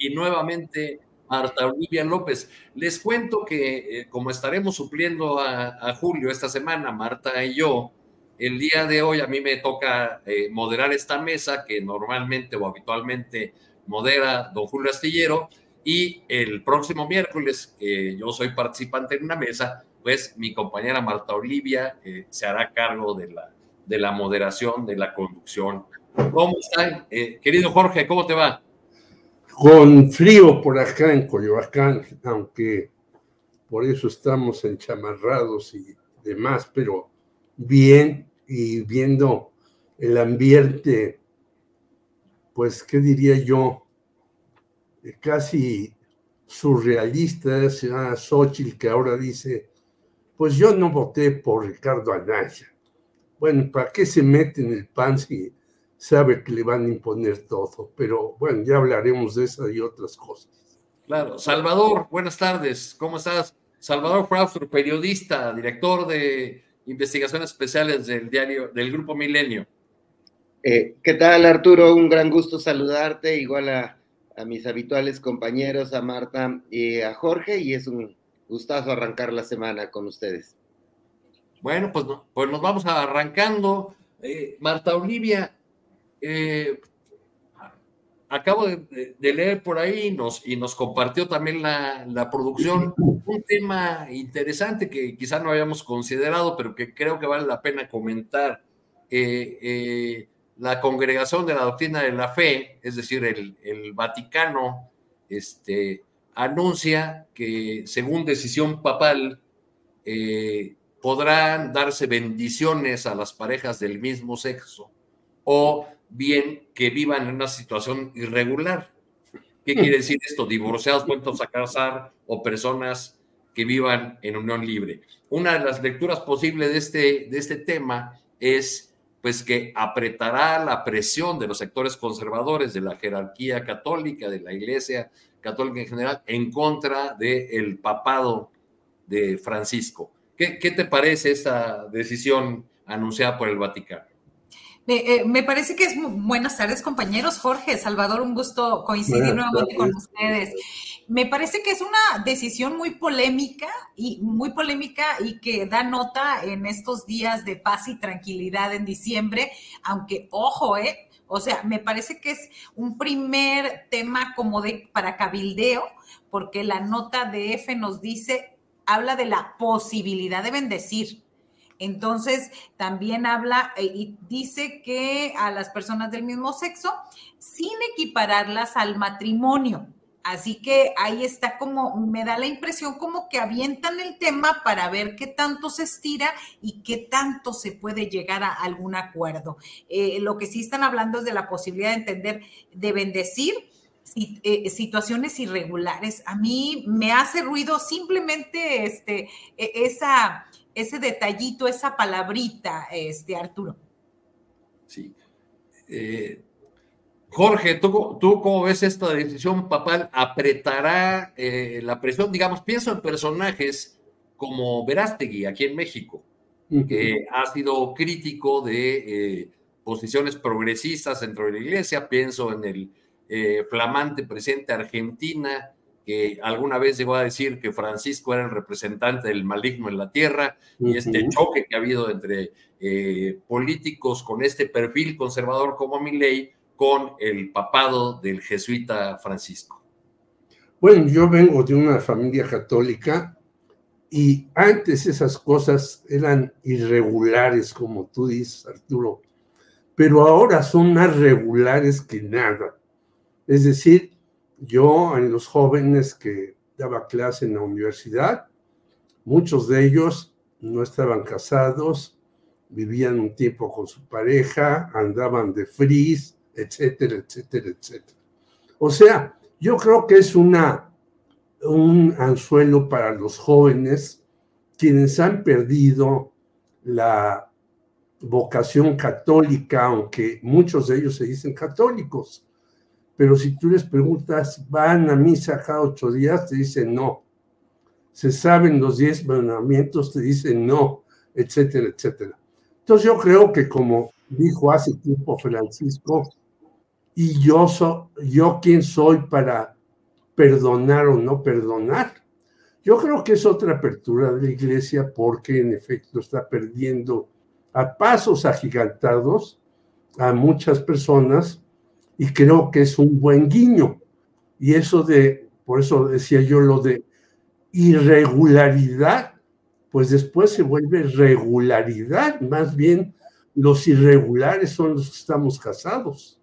y nuevamente Marta Olivia López. Les cuento que eh, como estaremos supliendo a, Julio esta semana, Marta y yo, el día de hoy a mí me toca eh, moderar esta mesa que normalmente o habitualmente modera don Julio Astillero y el próximo miércoles, que yo soy participante en una mesa, pues mi compañera Marta Olivia eh, se hará cargo de la, de la moderación, de la conducción. ¿Cómo están? querido Jorge, ¿cómo te va? Con frío por acá en Coyoacán, aunque por eso estamos enchamarrados y demás, pero bien y viendo el ambiente, pues, ¿qué diría yo? Casi surrealista, a Xochitl que ahora dice, pues yo no voté por Ricardo Anaya. Bueno, ¿para qué se mete en el pan si sabe que le van a imponer todo, pero bueno, ya hablaremos de eso y otras cosas. Claro, Salvador, buenas tardes, ¿cómo estás? Salvador Fraustro, periodista, director de investigaciones especiales del diario, del Grupo Milenio. Eh, ¿Qué tal, Arturo? Un gran gusto saludarte, igual a, a, mis habituales compañeros, a Marta y a Jorge, y es un gustazo arrancar la semana con ustedes. Bueno, pues, pues nos vamos arrancando. Eh, Marta Olivia, eh, acabo de, leer por ahí y nos compartió también la, producción un tema interesante que quizá no habíamos considerado, pero que creo que vale la pena comentar. Eh, eh, la congregación de la doctrina de la fe, es decir, el, el Vaticano, este, anuncia que según decisión papal podrán darse bendiciones a las parejas del mismo sexo o bien que vivan en una situación irregular. ¿Qué quiere decir esto? Divorciados vueltos a casar o personas que vivan en unión libre. Una de las lecturas posibles de este, de este tema es pues que apretará la presión de los sectores conservadores de la jerarquía católica, de la iglesia católica en general, en contra del papado de Francisco. ¿Qué, ¿Qué te parece esta decisión anunciada por el Vaticano? Eh, me parece que es buenas tardes, compañeros. Jorge, Salvador, un gusto coincidir nuevamente con ustedes. Me parece que es una decisión muy polémica y muy polémica y que da nota en estos días de paz y tranquilidad en diciembre, aunque ojo, eh, o sea, me parece que es un primer tema como de para cabildeo, porque la nota de F nos dice habla de la posibilidad de bendecir entonces, también habla eh, y dice que a las personas del mismo sexo, sin equipararlas al matrimonio. Así que ahí está como, me da la impresión como que avientan el tema para ver qué tanto se estira y qué tanto se puede llegar a algún acuerdo. Eh, lo que sí están hablando es de la posibilidad de entender, de bendecir eh, situaciones irregulares. A mí me hace ruido simplemente este, e, esa ese detallito, esa palabrita, este, Arturo. Sí. Eh, Jorge, ¿tú, ¿tú cómo ves esta decisión papal? ¿Apretará eh, la presión? Digamos, pienso en personajes como Verástegui aquí en México, que ha sido crítico de, eh, posiciones progresistas dentro de la iglesia, pienso en el eh, flamante presidente Argentina, que alguna vez llegó a decir que Francisco era el representante del maligno en la tierra, y este choque que ha habido entre eh, políticos con este perfil conservador como Milley con el papado del jesuita Francisco. Bueno, yo vengo de una familia católica y antes esas cosas eran irregulares, como tú dices, Arturo, pero ahora son más regulares que nada. Es decir, yo en los jóvenes que daba clase en la universidad, muchos de ellos no estaban casados, vivían un tiempo con su pareja, andaban de frizz, etcétera, etcétera, etcétera. O sea, yo creo que es una un anzuelo para los jóvenes quienes han perdido la vocación católica, aunque muchos de ellos se dicen católicos. Pero si tú les preguntas, ¿van a misa cada ocho días? Te dicen no. ¿Se saben los diez mandamientos? Te dicen no, etcétera, etcétera. Entonces yo creo que como dijo hace tiempo Francisco, y yo, soy yo quién soy para perdonar o no perdonar. Yo creo que es otra apertura de la iglesia porque en efecto está perdiendo a pasos agigantados a muchas personas y creo que es un buen guiño. Y eso de, por eso decía yo lo de irregularidad, pues después se vuelve regularidad, más bien los irregulares son los que estamos casados.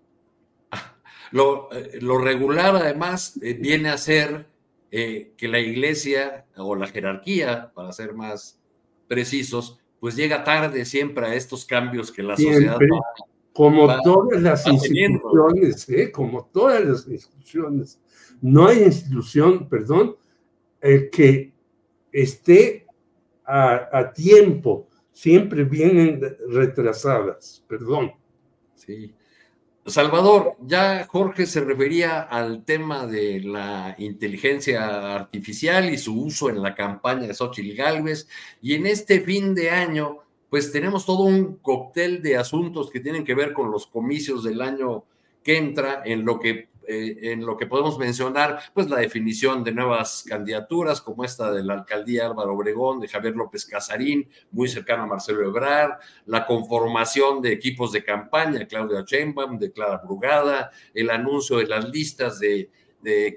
Eh, lo, regular, además, eh, viene a ser eh, que la iglesia o la jerarquía, para ser más precisos, pues llega tarde siempre a estos cambios que la sociedad como todas las instituciones, como todas las instituciones. No hay institución, perdón, que esté a, a, tiempo, siempre vienen retrasadas, perdón. Sí. Salvador, ya Jorge se refería al tema de la inteligencia artificial y su uso en la campaña de Xochitl Galvez, y en este fin de año, pues tenemos todo un cóctel de asuntos que tienen que ver con los comicios del año que entra, en lo que eh, en lo que podemos mencionar, pues la definición de nuevas candidaturas, como esta de la alcaldía Álvaro Obregón, de Javier López Casarín, muy cercano a Marcelo Ebrard, la conformación de equipos de campaña, Claudia Sheinbaum, de Clara Brugada, el anuncio de las listas de,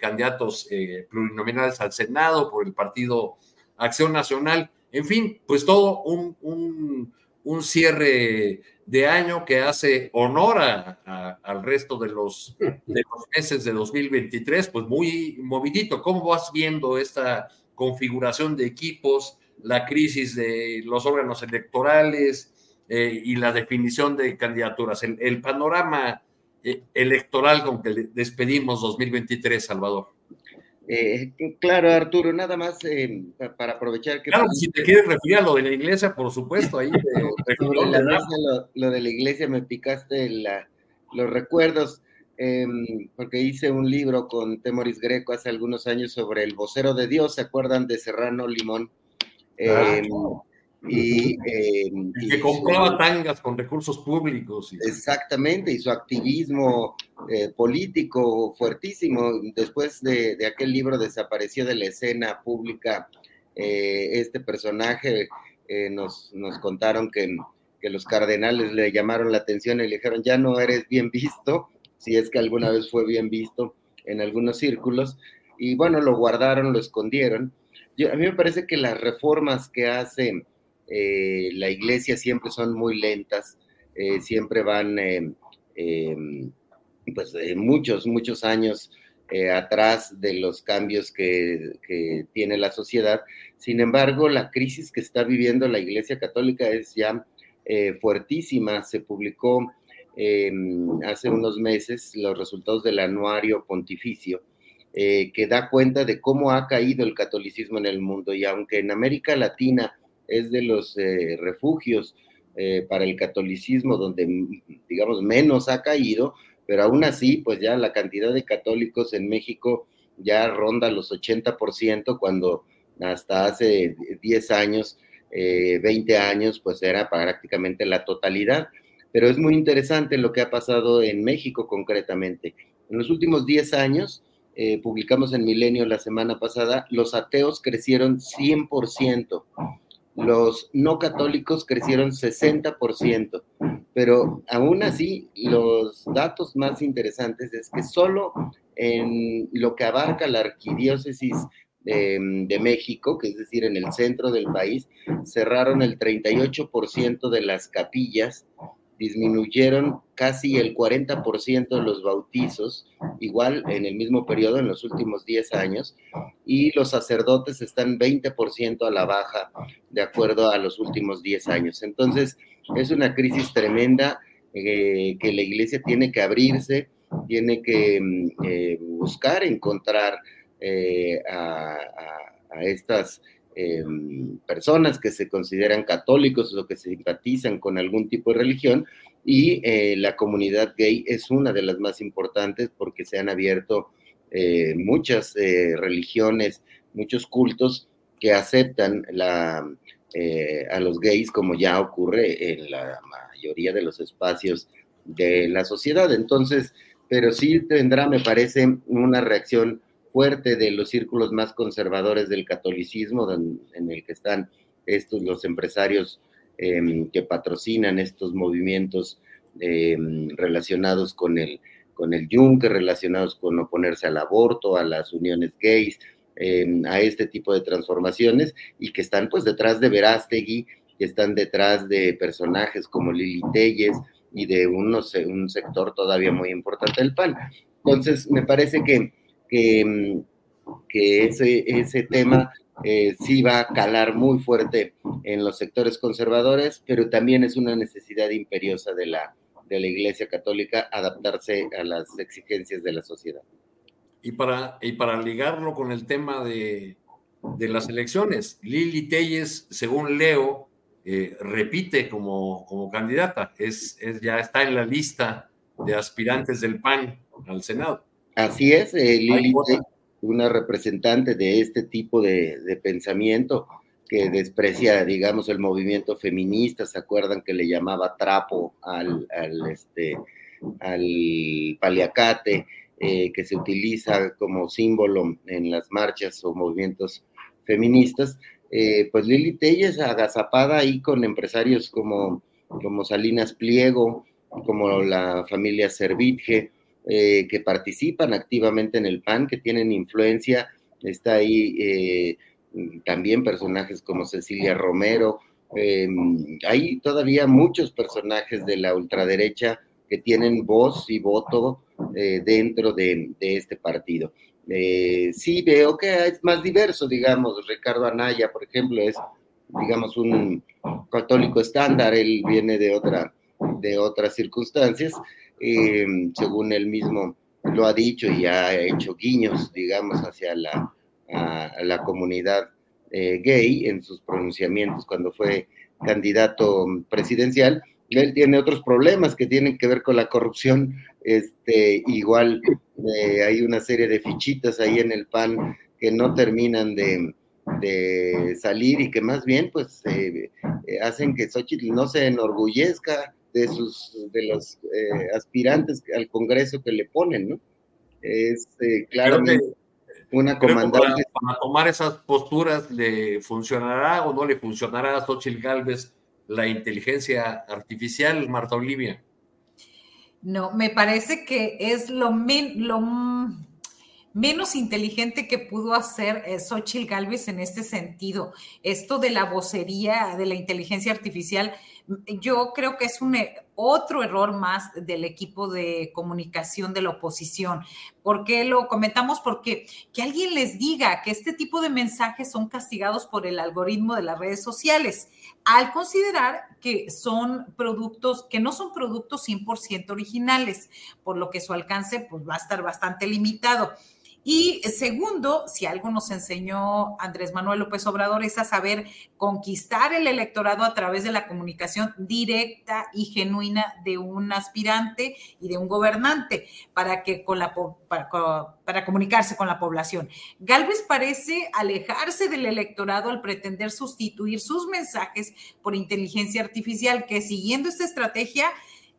candidatos eh, plurinominales al Senado por el partido Acción Nacional, en fin, pues todo un, un, un cierre de año que hace honor al resto de los, de los meses de 2023, pues muy movidito. ¿Cómo vas viendo esta configuración de equipos, la crisis de los órganos electorales eh, y la definición de candidaturas? El, panorama eh, electoral con que despedimos 2023, Salvador. Eh, claro, Arturo, nada más eh, para aprovechar que... Claro, si te quieres referir a lo de la iglesia, por supuesto, ahí... lo, de la iglesia me picaste los recuerdos, em, porque hice un libro con Temoris Greco hace algunos años sobre el vocero de Dios, ¿se acuerdan de Serrano Limón? Em, y, que compraba tangas con recursos públicos. Exactamente, y su activismo eh, político fuertísimo. Después de, aquel libro desapareció de la escena pública eh, este personaje. Eh, nos, nos, contaron que, que, los cardenales le llamaron la atención y le dijeron, ya no eres bien visto, si es que alguna vez fue bien visto en algunos círculos. Y bueno, lo guardaron, lo escondieron. Yo, a mí me parece que las reformas que hacen eh, la iglesia siempre son muy lentas, eh, siempre van eh, pues muchos, muchos años atrás de los cambios que, tiene la sociedad. Sin embargo, la crisis que está viviendo la iglesia católica es ya fuertísima. Se publicó hace unos meses los resultados del anuario pontificio. que da cuenta de cómo ha caído el catolicismo en el mundo y aunque en América Latina es de los eh, refugios eh, para el catolicismo donde, digamos, menos ha caído, pero aún así, pues ya la cantidad de católicos en México ya ronda los 80%, cuando hasta hace 10 años, 20 eh, años, pues era prácticamente la totalidad. pero es muy interesante lo que ha pasado en México concretamente. En los últimos 10 años, eh, publicamos en Milenio la semana pasada, los ateos crecieron 100%, los no católicos crecieron 60%, pero aún así los datos más interesantes es que solo en lo que abarca la arquidiócesis de, México, que es decir, en el centro del país, cerraron el 38% de las capillas, disminuyeron casi el 40% de los bautizos, igual en el mismo periodo, en los últimos 10 años, y los sacerdotes están 20% a la baja, de acuerdo a los últimos 10 años. Entonces, es una crisis tremenda eh, que la iglesia tiene que abrirse, tiene que mm, eh, buscar encontrar eh, a, estas eh, personas que se consideran católicos o que simpatizan con algún tipo de religión y eh, la comunidad gay es una de las más importantes porque se han abierto muchas religiones, muchos cultos que aceptan la, a los gays como ya ocurre en la mayoría de los espacios de la sociedad. Entonces, pero sí tendrá, me parece, una reacción fuerte de los círculos más conservadores del catolicismo, en, el que están estos los empresarios em, que patrocinan estos movimientos em, relacionados con el, con el yunque, relacionados con oponerse al aborto, a las uniones gays, em, a este tipo de transformaciones, y que están pues detrás de Verástegui, que están detrás de personajes como Lili Telles y de unos, un sector todavía muy importante del PAN. Entonces, me parece que que, ese, ese tema eh, sí va a calar muy fuerte en los sectores conservadores, pero también es una necesidad imperiosa de la, de la Iglesia Católica adaptarse a las exigencias de la sociedad. Y para, y para ligarlo con el tema de, de las elecciones, Lili Telles, según leo, eh, repite como, como candidata, es, es, ya está en la lista de aspirantes del PAN al Senado. Así es, eh, Lili, una representante de este tipo de, pensamiento que desprecia, digamos, el movimiento feminista, ¿se acuerdan que le llamaba trapo al, este, al paliacate, eh, que se utiliza como símbolo en las marchas o movimientos feministas? Eh, pues Lili Telles agazapada ahí con empresarios como, como Salinas Pliego, como la familia Servitje, eh, que participan activamente en el PAN, que tienen influencia. Está ahí eh, también personajes como Cecilia Romero. Em, hay todavía muchos personajes de la ultraderecha que tienen voz y voto eh, dentro de, este partido. sí veo que es más diverso, digamos, Ricardo Anaya, por ejemplo, es, digamos, un católico estándar, él viene de, otra, de otras circunstancias, eh, según él mismo lo ha dicho y ha hecho guiños, digamos, hacia la, la comunidad eh, gay en sus pronunciamientos cuando fue candidato presidencial. Él tiene otros problemas que tienen que ver con la corrupción. Este, igual eh, hay una serie de fichitas ahí en el PAN que no terminan de, de salir y que más bien pues hacen que Xochitl no se enorgullezca de sus de los eh, aspirantes al Congreso que le ponen, ¿no? Es eh, claramente una comandante. Para, tomar esas posturas, ¿le funcionará o no le funcionará a Xochitl Galvez la inteligencia artificial, Marta Olivia? No, me parece que es lo, lo menos inteligente que pudo hacer eh, Xochitl Galvez en este sentido. Esto de la vocería, de la inteligencia artificial, yo creo que es un eh, otro error más del equipo de comunicación de la oposición. ¿Por qué lo comentamos? Porque que alguien les diga que este tipo de mensajes son castigados por el algoritmo de las redes sociales, al considerar que son productos, que no son productos 100% originales, por lo que su alcance pues, va a estar bastante limitado. Y segundo, si algo nos enseñó Andrés Manuel López Obrador es a saber conquistar el electorado a través de la comunicación directa y genuina de un aspirante y de un gobernante para que con la para, comunicarse con la población. Galvez parece alejarse del electorado al pretender sustituir sus mensajes por inteligencia artificial, que siguiendo esta estrategia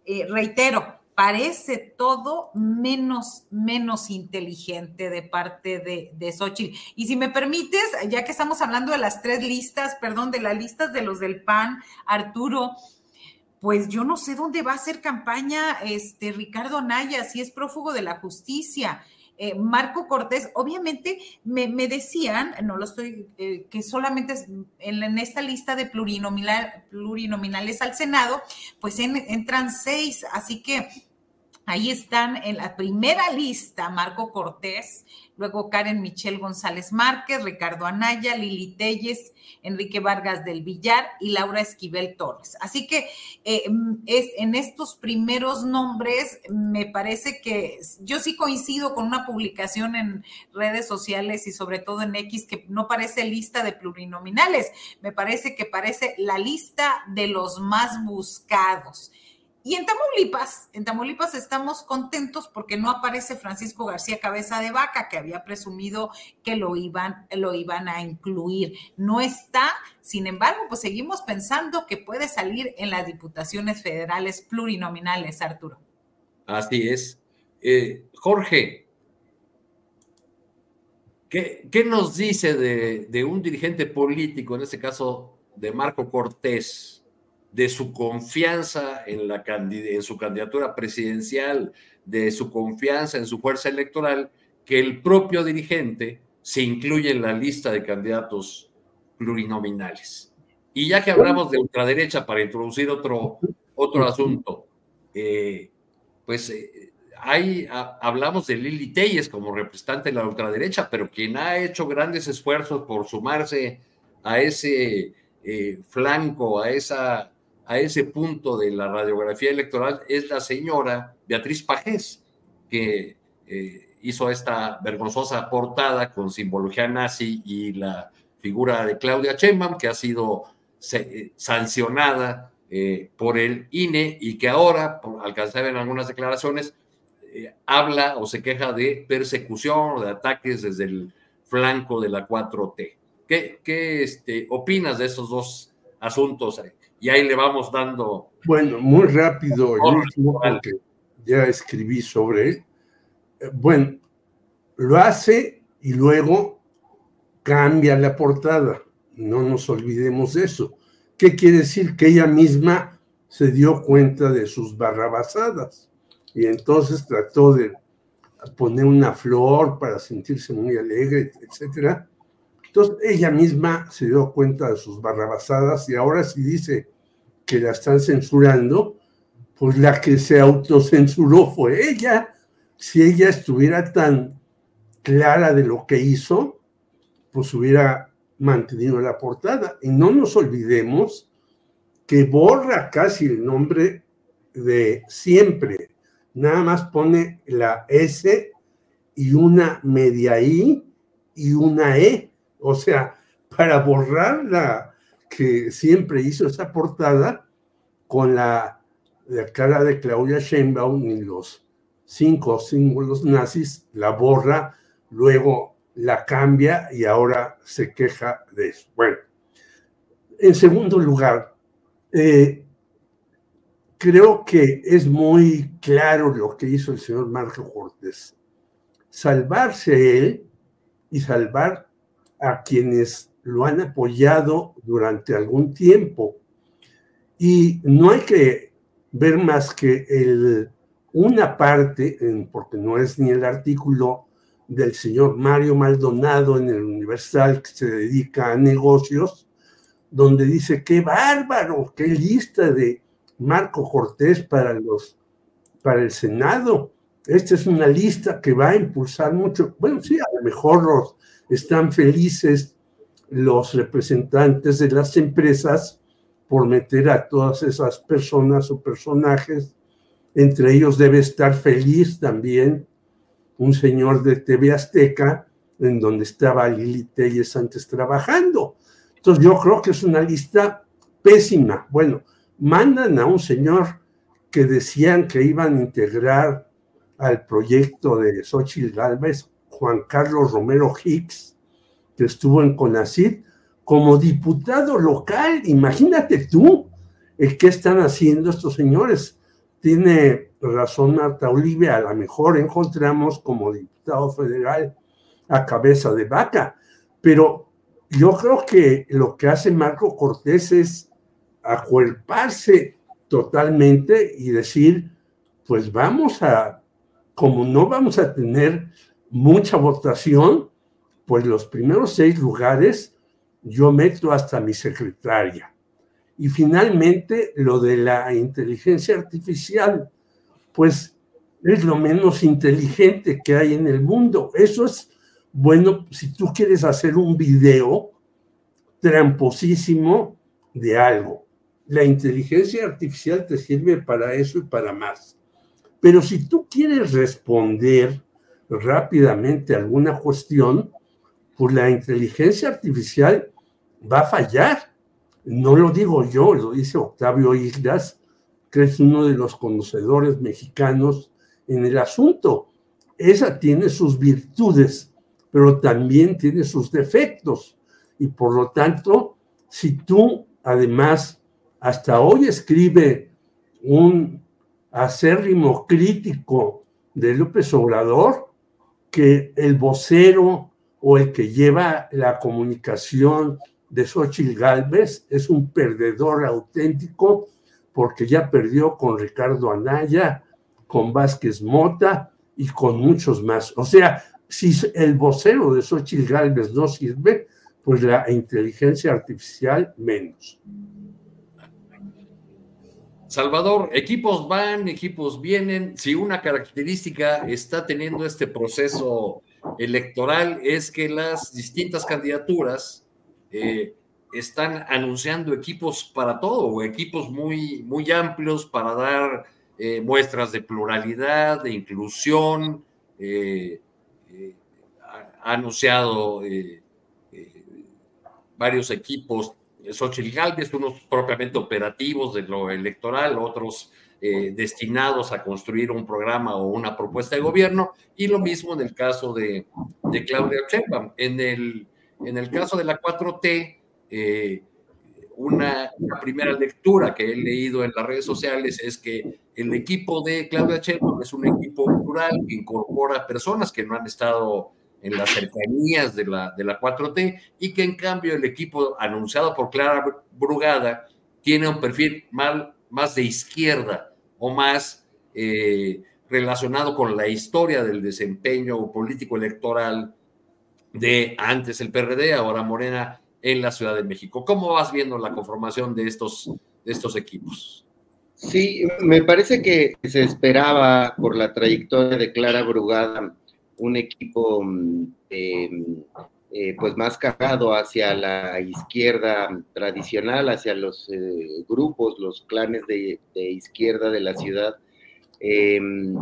eh, reitero, parece todo menos, menos inteligente de parte de, de Xochitl. Y si me permites, ya que estamos hablando de las tres listas, perdón, de las listas de los del PAN, Arturo, pues yo no sé dónde va a hacer campaña este Ricardo Anaya, si es prófugo de la justicia. Eh, Marco Cortés, obviamente me, decían, no lo estoy, eh, que solamente en, esta lista de plurinominales al Senado, pues entran seis, así que Ahí están en la primera lista Marco Cortés, luego Karen Michelle González Márquez, Ricardo Anaya, Lili Telles, Enrique Vargas del Villar y Laura Esquivel Torres. Así que eh, es, en estos primeros nombres me parece que yo sí coincido con una publicación en redes sociales y sobre todo en X que no parece lista de plurinominales, me parece que parece la lista de los más buscados. Y en Tamaulipas, en Tamaulipas estamos contentos porque no aparece Francisco García Cabeza de Vaca, que había presumido que lo iban, lo iban a incluir. No está, sin embargo, pues seguimos pensando que puede salir en las diputaciones federales plurinominales, Arturo. Así es. Eh, Jorge, ¿qué, nos dice de, de un dirigente político, en este caso de Marco Cortés? De su confianza en, la en su candidatura presidencial, de su confianza en su fuerza electoral, que el propio dirigente se incluye en la lista de candidatos plurinominales. Y ya que hablamos de ultraderecha, para introducir otro, otro asunto, eh, pues eh, hay, hablamos de Lili Telles como representante de la ultraderecha, pero quien ha hecho grandes esfuerzos por sumarse a ese eh, flanco, a esa a ese punto de la radiografía electoral es la señora Beatriz Pajés, que eh, hizo esta vergonzosa portada con simbología nazi y la figura de Claudia Sheinbaum, que ha sido eh, sancionada eh, por el INE y que ahora, por alcanzar en algunas declaraciones, habla o se queja de persecución o de ataques desde el flanco de la 4T. ¿Qué, qué este, opinas de estos dos asuntos? Y ahí le vamos dando. Bueno, muy rápido, el último que ya escribí sobre él. Eh, bueno, lo hace y luego cambia la portada. No nos olvidemos de eso. ¿Qué quiere decir? Que ella misma se dio cuenta de sus barrabasadas y entonces trató de poner una flor para sentirse muy alegre, etcétera. Entonces ella misma se dio cuenta de sus barrabasadas y ahora sí dice, que la están censurando, pues la que se autocensuró fue ella. Si ella estuviera tan clara de lo que hizo, pues hubiera mantenido la portada. Y no nos olvidemos que borra casi el nombre de siempre. Nada más pone la S y una media I y una E. O sea, para borrar la, que siempre hizo esa portada con la, cara de Claudia Sheinbaum y los cinco símbolos nazis, la borra, luego la cambia y ahora se queja de eso. Bueno, en segundo lugar, eh, creo que es muy claro lo que hizo el señor Marco Cortés. Salvarse él y salvar a quienes lo han apoyado durante algún tiempo. Y no hay que ver más que el, una parte, porque no es ni el artículo del señor Mario Maldonado en el Universal que se dedica a negocios, donde dice, qué bárbaro, qué lista de Marco Cortés para, los, para el Senado. Esta es una lista que va a impulsar mucho. Bueno, sí, a lo mejor los están felices los representantes de las empresas por meter a todas esas personas o personajes. Entre ellos debe estar feliz también un señor de TV Azteca, en donde estaba Lili Telles antes trabajando. Entonces yo creo que es una lista pésima. Bueno, mandan a un señor que decían que iban a integrar al proyecto de Xochitl Galvez, Juan Carlos Romero Hicks, que estuvo en CONACID como diputado local. Imagínate tú el qué están haciendo estos señores. tiene razón Marta Olivia, a lo mejor encontramos como diputado federal a cabeza de vaca, pero yo creo que lo que hace Marco Cortés es acuerparse totalmente y decir, pues vamos a, como no vamos a tener mucha votación, pues los primeros seis lugares yo meto hasta mi secretaria. Y finalmente lo de la inteligencia artificial, pues es lo menos inteligente que hay en el mundo. Eso es bueno si tú quieres hacer un video tramposísimo de algo. La inteligencia artificial te sirve para eso y para más. Pero si tú quieres responder rápidamente alguna cuestión, pues la inteligencia artificial va a fallar. No lo digo yo, lo dice Octavio Islas, que es uno de los conocedores mexicanos en el asunto. Esa tiene sus virtudes, pero también tiene sus defectos. Y por lo tanto, si tú además hasta hoy escribe un acérrimo crítico de López Obrador, que el vocero o el que lleva la comunicación de Xochitl Galvez es un perdedor auténtico porque ya perdió con Ricardo Anaya, con Vázquez Mota y con muchos más. O sea, si el vocero de Xochitl Galvez no sirve, pues la inteligencia artificial menos. Salvador, equipos van, equipos vienen. Si una característica está teniendo este proceso electoral es que las distintas candidaturas eh, están anunciando equipos para todo, equipos muy, muy amplios para dar eh, muestras de pluralidad, de inclusión. Eh, ha anunciado varios equipos, Xochitl Galvez, unos propiamente operativos de lo electoral, otros destinados a construir un programa o una propuesta de gobierno, y lo mismo en el caso de, Claudia Sheinbaum. En el en el caso de la 4T, eh, una, primera lectura que he leído en las redes sociales es que el equipo de Claudia Sheinbaum es un equipo plural que incorpora personas que no han estado en las cercanías de la, de la 4T y que en cambio el equipo anunciado por Clara Brugada tiene un perfil mal, más de izquierda o más eh, relacionado con la historia del desempeño político electoral de antes el PRD, ahora Morena en la Ciudad de México. ¿Cómo vas viendo la conformación de estos, de estos equipos? Sí, me parece que se esperaba por la trayectoria de Clara Brugada un equipo mm, em, eh, pues más cargado hacia la izquierda tradicional, hacia los eh, grupos, los clanes de, izquierda de la ciudad. Em,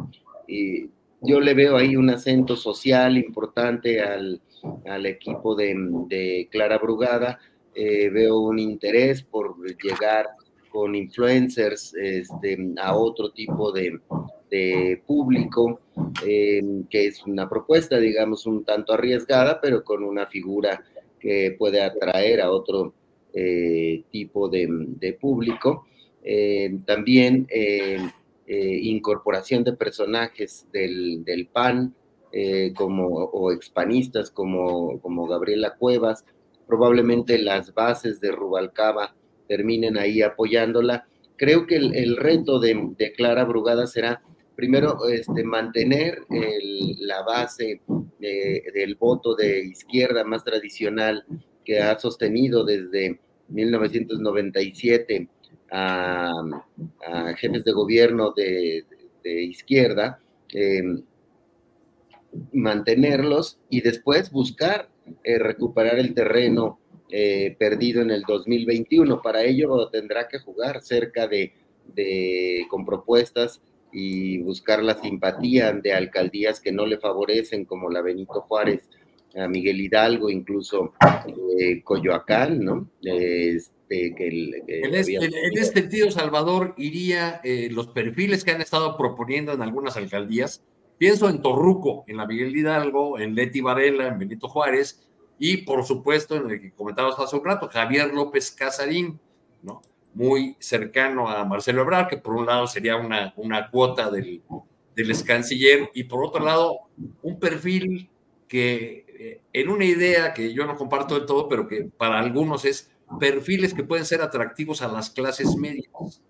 yo le veo ahí un acento social importante al, al equipo de, Clara Brugada. Eh, veo un interés por llegar con influencers este, a otro tipo de, público, eh, que es una propuesta, digamos, un tanto arriesgada, pero con una figura que puede atraer a otro eh, tipo de, público. también incorporación de personajes del, del PAN, eh, como, o expanistas como, como Gabriela Cuevas, probablemente las bases de Rubalcaba terminen ahí apoyándola. Creo que el, reto de, Clara Brugada será primero este, mantener la base del voto de izquierda más tradicional que ha sostenido desde 1997 a, jefes de gobierno de, izquierda, eh, mantenerlos y después buscar eh, recuperar el terreno eh, perdido en el 2021. Para ello tendrá que jugar cerca de, con propuestas y buscar la simpatía de alcaldías que no le favorecen, como la Benito Juárez, a Miguel Hidalgo, incluso eh, Coyoacán, ¿no? Este, que en, este, en, este, sentido, Salvador, iría los perfiles que han estado proponiendo en algunas alcaldías, Pienso en Torruco, en la Miguel Hidalgo, en Leti Varela, en Benito Juárez y, por supuesto, en el que comentabas hace un rato, Javier López Casarín, ¿no? muy cercano a Marcelo Ebrard, que por un lado sería una, una cuota del, del ex canciller, y por otro lado, un perfil que eh, en una idea que yo no comparto del todo, pero que para algunos es perfiles que pueden ser atractivos a las clases medias.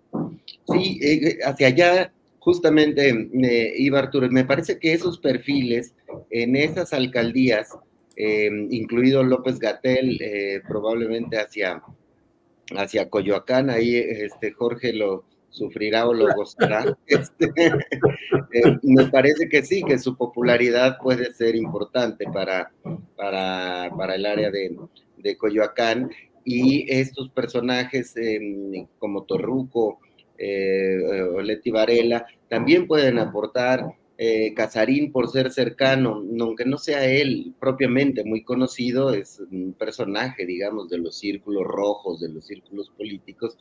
Sí, eh, hacia allá justamente eh, iba Arturo. Me parece que esos perfiles en esas alcaldías, incluido López Gatel, probablemente hacia, hacia Coyoacán, ahí este, Jorge lo, sufrirá o lo gozará. Este, me parece que sí, que su popularidad puede ser importante para, para, para el área de, de Coyoacán y estos personajes em, como Torruco eh, o Leti Varela también pueden aportar. Eh, Casarín, por ser cercano, aunque no sea él propiamente muy conocido, es un personaje, digamos, de los círculos rojos, de los círculos políticos,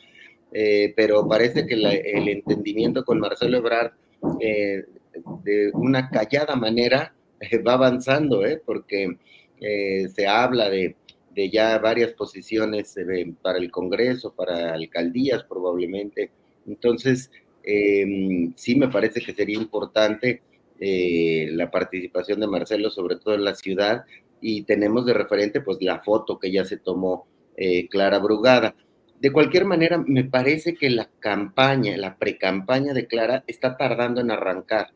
eh, pero parece que el entendimiento con Marcelo Ebrard eh, de una callada manera va avanzando, porque se habla de de ya varias posiciones eh, para el Congreso, para alcaldías probablemente. Entonces, sí me parece que sería importante eh, la participación de Marcelo, sobre todo en la ciudad, y tenemos de referente pues la foto que ya se tomó eh, Clara Brugada. De cualquier manera, me parece que la campaña, la pre-campaña de Clara está tardando en arrancar.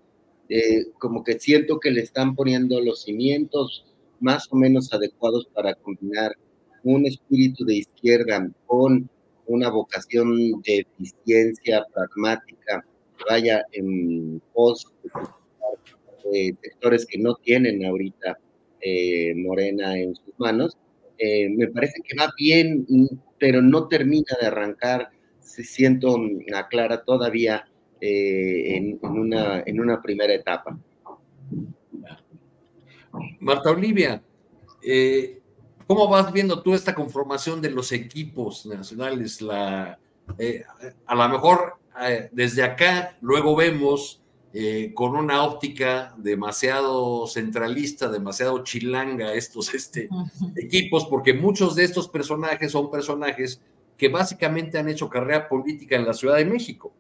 como que siento que le están poniendo los cimientos, más o menos adecuados para combinar un espíritu de izquierda con una vocación de eficiencia pragmática, vaya en pos sectores que no tienen ahorita eh, Morena en sus manos. Eh, me parece que va bien, pero no termina de arrancar. Se siento a Clara todavía eh, en, una, en una primera etapa. Marta Olivia, eh, ¿cómo vas viendo tú esta conformación de los equipos nacionales? La, eh, a lo mejor eh, desde acá luego vemos con una óptica demasiado centralista, demasiado chilanga estos este, equipos, porque muchos de estos personajes son personajes que básicamente han hecho carrera política en la Ciudad de México.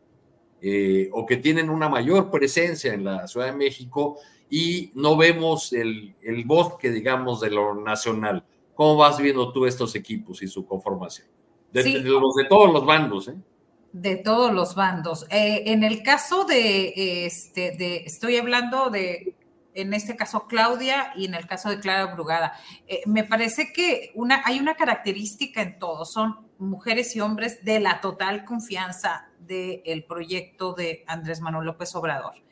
o que tienen una mayor presencia en la Ciudad de México y no vemos el, el bosque, digamos, de lo nacional. ¿Cómo vas viendo tú estos equipos y su conformación? De, los de todos los bandos, ¿eh? De todos los bandos. Eh, en el caso de, este, de, estoy hablando de, en este caso Claudia y en el caso de Clara Brugada, eh, me parece que una, hay una característica en todos, son mujeres y hombres de la total confianza del proyecto de Andrés Manuel López Obrador.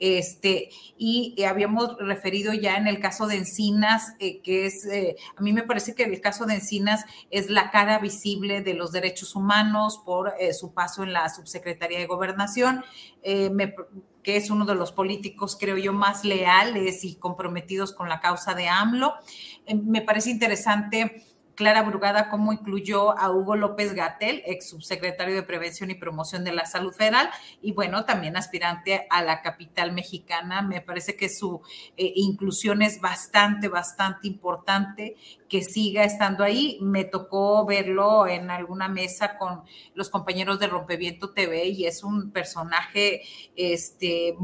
Este, y eh, habíamos referido ya en el caso de Encinas, eh, que es, eh, a mí me parece que el caso de Encinas es la cara visible de los derechos humanos por su paso en la subsecretaría de gobernación, que es uno de los políticos, creo yo, más leales y comprometidos con la causa de AMLO. me parece interesante Clara Brugada cómo incluyó a Hugo López Gatel, ex subsecretario de Prevención y Promoción de la Salud Federal, y bueno, también aspirante a la capital mexicana. Me parece que su eh, inclusión es bastante, bastante importante que siga estando ahí. Me tocó verlo en alguna mesa con los compañeros de Rompeviento TV y es un personaje este,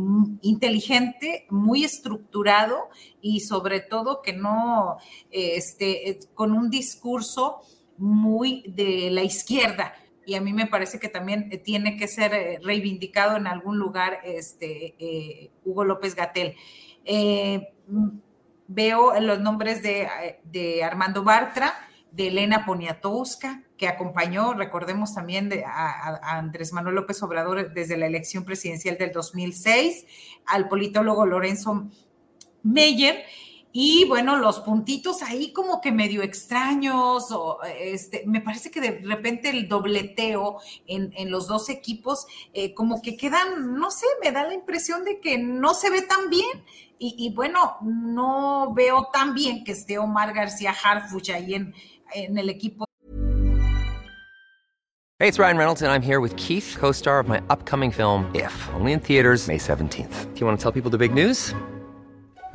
inteligente, muy estructurado y sobre todo que no, este, con un discurso muy de la izquierda y a mí me parece que también tiene que ser eh, reivindicado en algún lugar este, eh, Hugo López Gatel. Eh, veo los nombres de, Armando Bartra, de Elena Poniatowska, que acompañó, recordemos también, a, Andrés Manuel López Obrador desde la elección presidencial del 2006, al politólogo Lorenzo Meyer, y bueno, los puntitos ahí como que medio extraños, este, me parece que de repente el dobleteo en, los dos equipos eh, como que quedan, no sé, me da la impresión de que no se ve tan bien. Y, bueno, no veo tan bien que esté Omar García Harfuch ahí en, en el equipo. Hey, it's Ryan Reynolds and I'm here with Keith, co-star of my upcoming film If, only in theaters May 17th. Do you want to tell people the big news?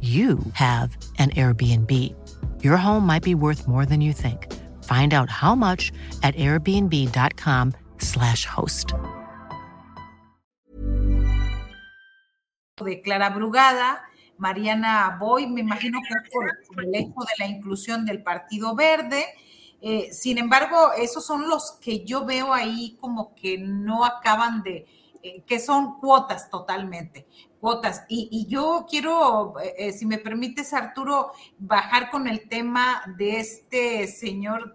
you have an Airbnb. Your home might be worth more than you think. Find out how much at airbnb.com/slash host. De Clara Brugada, Mariana Boy, me imagino que es por, el hecho de la inclusión del Partido Verde. Eh, sin embargo, esos son los que yo veo ahí como que no acaban de, eh, que son cuotas totalmente cuotas. Y, y yo quiero, eh, si me permites, Arturo, bajar con el tema de este señor,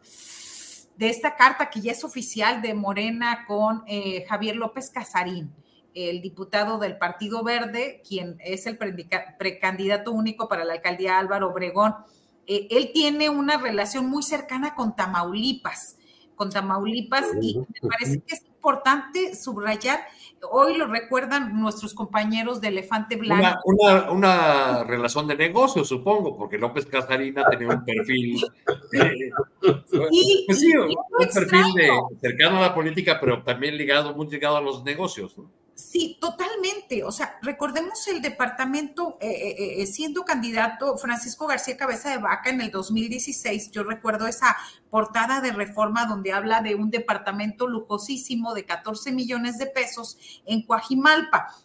de esta carta que ya es oficial de Morena con eh, Javier López Casarín el diputado del Partido Verde, quien es el precandidato único para la alcaldía Álvaro Obregón. Eh, él tiene una relación muy cercana con Tamaulipas, con Tamaulipas, y me parece que es importante subrayar hoy lo recuerdan nuestros compañeros de Elefante Blanco. Una, una, relación de negocio, supongo, porque López Casarina tenía un perfil, eh, pues sí, un perfil de, cercano a la política, pero también ligado, muy ligado a los negocios. ¿no? Sí, totalmente. O sea, recordemos el departamento, eh, eh, eh, siendo candidato Francisco García Cabeza de Vaca en el 2016, yo recuerdo esa portada de reforma donde habla de un departamento lujosísimo de 14 millones de pesos en Coajimalpa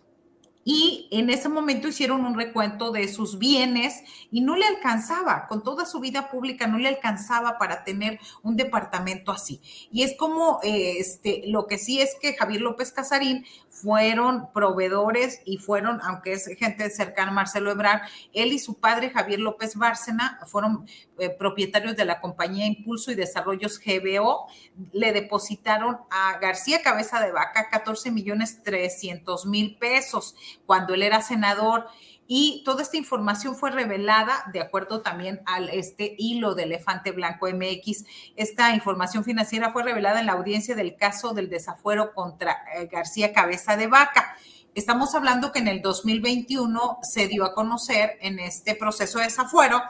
y en ese momento hicieron un recuento de sus bienes y no le alcanzaba, con toda su vida pública no le alcanzaba para tener un departamento así. Y es como, este, lo que sí es que Javier López Casarín fueron proveedores y fueron, aunque es gente cercana a Marcelo Ebrard, él y su padre Javier López Bárcena fueron eh, propietarios de la compañía Impulso y Desarrollos GBO, le depositaron a García Cabeza de Vaca 14 millones 300 mil pesos cuando él era senador y toda esta información fue revelada de acuerdo también al este hilo de Elefante Blanco MX. Esta información financiera fue revelada en la audiencia del caso del desafuero contra eh, García Cabeza de Vaca. Estamos hablando que en el 2021 se dio a conocer en este proceso de desafuero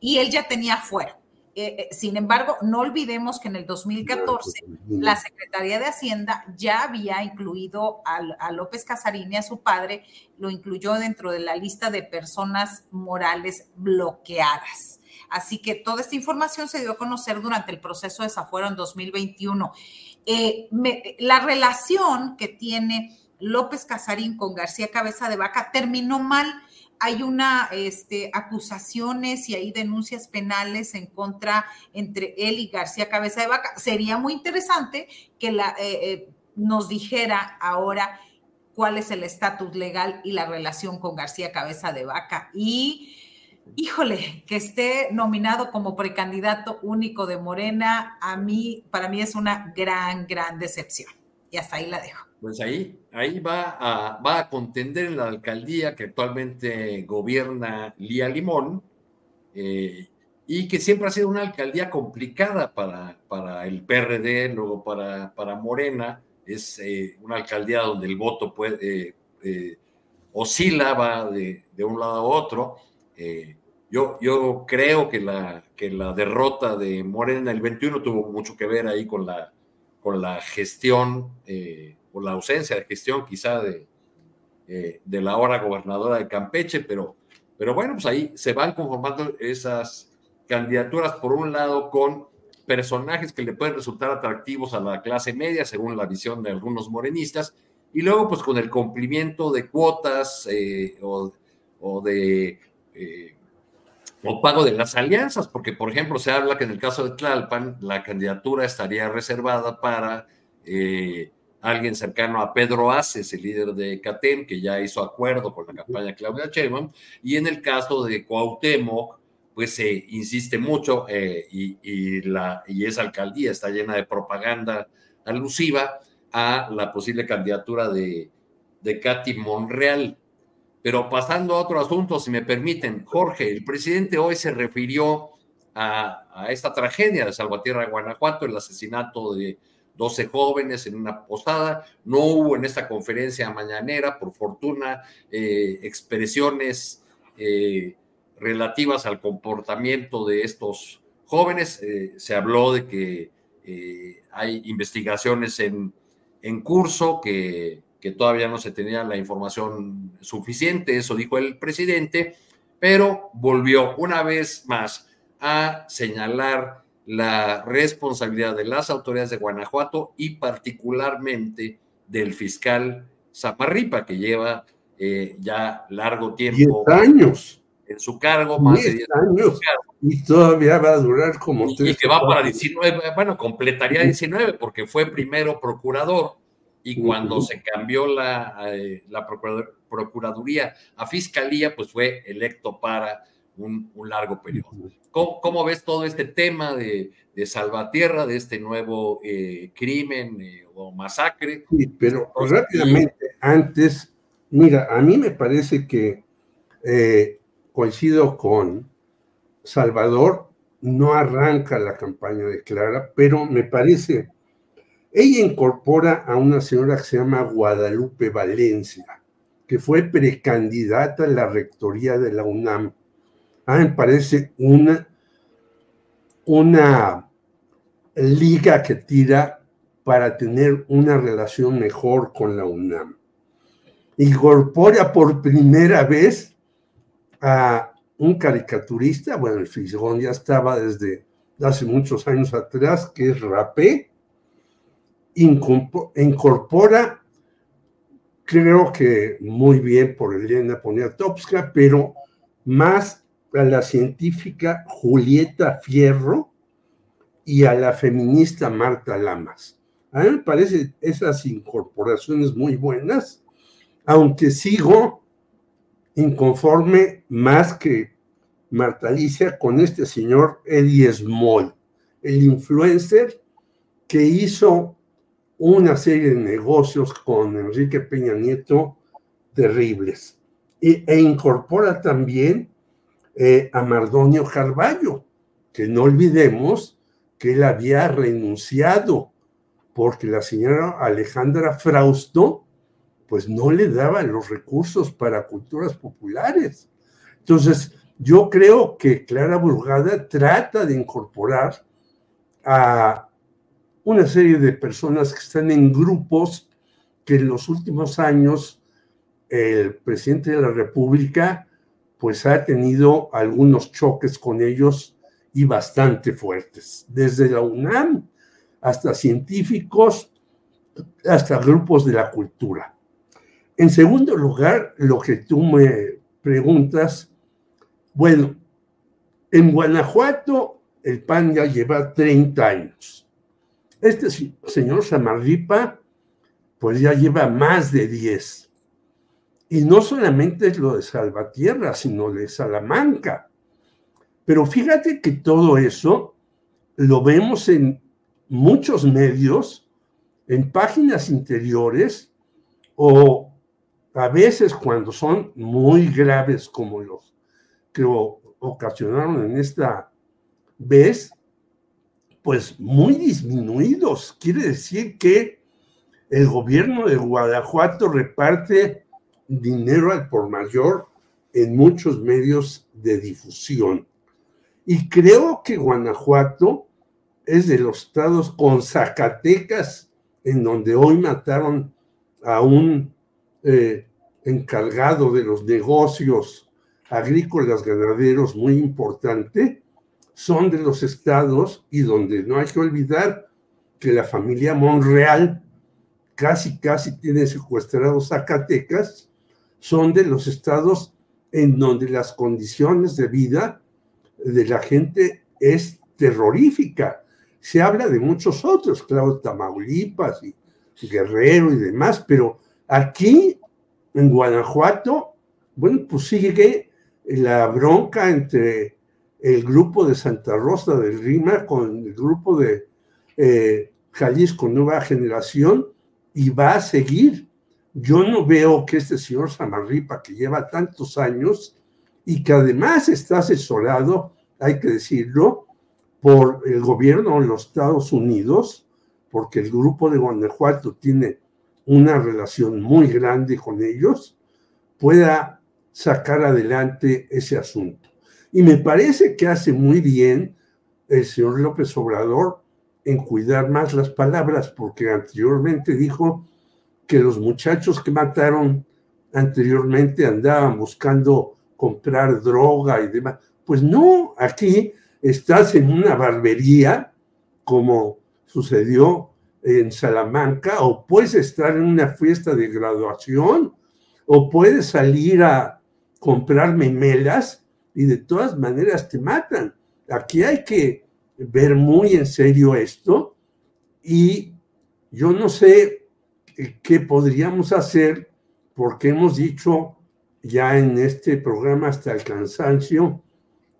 y él ya tenía fuero. Eh, eh, sin embargo, no olvidemos que en el 2014 la Secretaría de Hacienda ya había incluido a, López Casarín y a su padre, lo incluyó dentro de la lista de personas morales bloqueadas. Así que toda esta información se dio a conocer durante el proceso de desafuero en 2021. Eh, la relación que tiene López Casarín con García Cabeza de Vaca terminó mal hay una este, acusaciones y hay denuncias penales en contra entre él y García Cabeza de Vaca. Sería muy interesante que la, eh, eh, nos dijera ahora cuál es el estatus legal y la relación con García Cabeza de Vaca. Y, híjole, que esté nominado como precandidato único de Morena, a mí, para mí es una gran, gran decepción. Y hasta ahí la dejo pues ahí, ahí va, a, va a contender en la alcaldía que actualmente gobierna Lía Limón eh, y que siempre ha sido una alcaldía complicada para, para el PRD, luego para, para Morena. Es eh, una alcaldía donde el voto puede, eh, oscila, va de, de, un lado a otro. yo, yo creo que la, que la derrota de Morena el 21 tuvo mucho que ver ahí con la, con la gestión por la ausencia de gestión quizá de, eh, de la ahora gobernadora de Campeche, pero, pero bueno, pues ahí se van conformando esas candidaturas, por un lado, con personajes que le pueden resultar atractivos a la clase media, según la visión de algunos morenistas, y luego pues con el cumplimiento de cuotas eh, o, de, eh, o pago de las alianzas, porque por ejemplo se habla que en el caso de Tlalpan la candidatura estaría reservada para alguien cercano a Pedro Aces, el líder de CATEM, que ya hizo acuerdo con la campaña Claudia Sheinbaum, y en el caso de Cuauhtémoc, pues se insiste mucho eh, y, la, y esa alcaldía está llena de propaganda alusiva a la posible candidatura de, de Katy Monreal. Pero pasando a otro asunto, si me permiten, Jorge, el presidente hoy se refirió a, a esta tragedia de Salvatierra, Guanajuato, el asesinato de 12 jóvenes en una posada. No hubo en esta conferencia mañanera, por fortuna, eh, expresiones eh, relativas al comportamiento de estos jóvenes. Eh, se habló de que hay investigaciones en, en curso, que, que todavía no se tenía la información suficiente, eso dijo el presidente, pero volvió una vez más a señalar la responsabilidad de las autoridades de Guanajuato y particularmente del fiscal Zaparripa, que lleva eh, ya largo tiempo años. en su cargo, más de 10 años. Y todavía va a durar como y, Y que va para 19, bueno, completaría 19 porque fue primero procurador y cuando se cambió la, eh, la Procuraduría a Fiscalía, pues fue electo para un, largo periodo. ¿Cómo, ves todo este tema de, de Salvatierra, de este nuevo eh, crimen eh, o masacre? Sí, pero rápidamente, antes, mira, a mí me parece que eh, coincido con Salvador, no arranca la campaña de Clara, pero me parece, ella incorpora a una señora que se llama Guadalupe Valencia, que fue precandidata a la rectoría de la UNAM a me parece una, una liga que tira para tener una relación mejor con la UNAM. Incorpora por primera vez a un caricaturista, bueno, el Fisgón ya estaba desde hace muchos años atrás, que es Rapé, incorpora, creo que muy bien por Elena Poniatowska, pero más a la científica Julieta Fierro y a la feminista Marta Lamas. A mí me parecen esas incorporaciones muy buenas, aunque sigo inconforme más que Marta Alicia con este señor Eddie Small, el influencer que hizo una serie de negocios con Enrique Peña Nieto terribles. e incorpora también eh, a Mardonio Carballo, que no olvidemos que él había renunciado porque la señora Alejandra Frausto pues no le daba los recursos para culturas populares. Entonces, yo creo que Clara Burgada trata de incorporar a una serie de personas que están en grupos que en los últimos años el presidente de la República pues ha tenido algunos choques con ellos y bastante fuertes, desde la UNAM hasta científicos, hasta grupos de la cultura. En segundo lugar, lo que tú me preguntas, bueno, en Guanajuato el PAN ya lleva 30 años. Este señor Samarripa, pues ya lleva más de 10. Y no solamente es lo de Salvatierra, sino de Salamanca. Pero fíjate que todo eso lo vemos en muchos medios, en páginas interiores o a veces cuando son muy graves como los que ocasionaron en esta vez, pues muy disminuidos. Quiere decir que el gobierno de Guanajuato reparte dinero al por mayor en muchos medios de difusión. Y creo que Guanajuato es de los estados con Zacatecas, en donde hoy mataron a un eh, encargado de los negocios agrícolas ganaderos muy importante, son de los estados y donde no hay que olvidar que la familia Monreal casi, casi tiene secuestrados Zacatecas son de los estados en donde las condiciones de vida de la gente es terrorífica. Se habla de muchos otros, claro, Tamaulipas y Guerrero y demás, pero aquí en Guanajuato, bueno, pues sigue la bronca entre el grupo de Santa Rosa del Rima con el grupo de eh, Jalisco Nueva Generación y va a seguir. Yo no veo que este señor Samarripa, que lleva tantos años y que además está asesorado, hay que decirlo, por el gobierno de los Estados Unidos, porque el grupo de Guanajuato tiene una relación muy grande con ellos, pueda sacar adelante ese asunto. Y me parece que hace muy bien el señor López Obrador en cuidar más las palabras, porque anteriormente dijo que los muchachos que mataron anteriormente andaban buscando comprar droga y demás. Pues no, aquí estás en una barbería, como sucedió en Salamanca, o puedes estar en una fiesta de graduación, o puedes salir a comprar memelas y de todas maneras te matan. Aquí hay que ver muy en serio esto y yo no sé qué podríamos hacer porque hemos dicho ya en este programa hasta el cansancio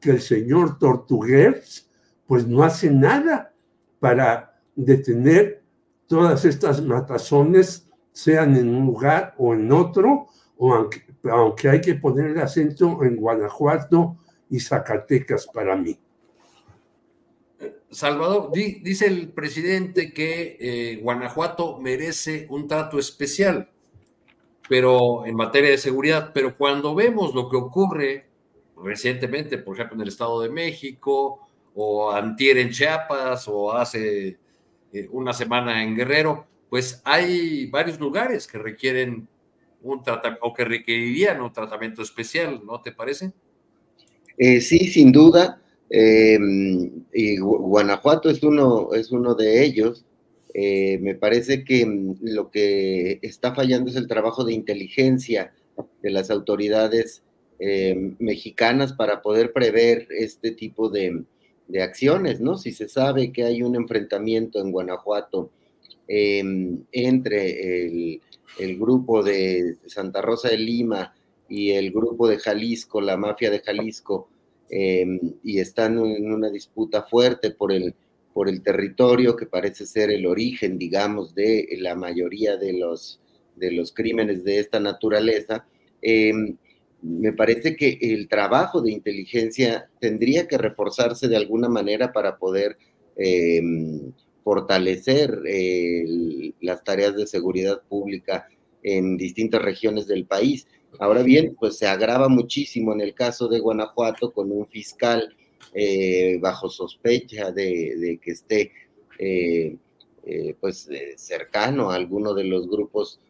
que el señor Tortuguers pues no hace nada para detener todas estas matazones, sean en un lugar o en otro, o aunque, aunque hay que poner el acento en Guanajuato y Zacatecas para mí. Salvador, dice el presidente que eh, Guanajuato merece un trato especial, pero en materia de seguridad, pero cuando vemos lo que ocurre recientemente, por ejemplo, en el Estado de México, o antier en Chiapas, o hace eh, una semana en Guerrero, pues hay varios lugares que requieren un tratamiento o que requerirían un tratamiento especial, ¿no te parece? Eh, sí, sin duda. Em, y Guanajuato es uno, es uno de ellos. Eh, me parece que mm, lo que está fallando es el trabajo de inteligencia de las autoridades em, mexicanas para poder prever este tipo de, acciones, ¿no? Si se sabe que hay un enfrentamiento en Guanajuato em, entre el, el, grupo de Santa Rosa de Lima y el grupo de Jalisco, la mafia de Jalisco, Em, y están en una disputa fuerte por el, por el territorio que parece ser el origen, digamos, de la mayoría de los, de los crímenes de esta naturaleza. Em, me parece que el trabajo de inteligencia tendría que reforzarse de alguna manera para poder em, fortalecer las tareas de seguridad pública en distintas regiones del país. Ahora bien, pues se agrava muchísimo en el caso de Guanajuato con un fiscal eh, bajo sospecha de, que esté eh, eh, pues cercano a alguno de los grupos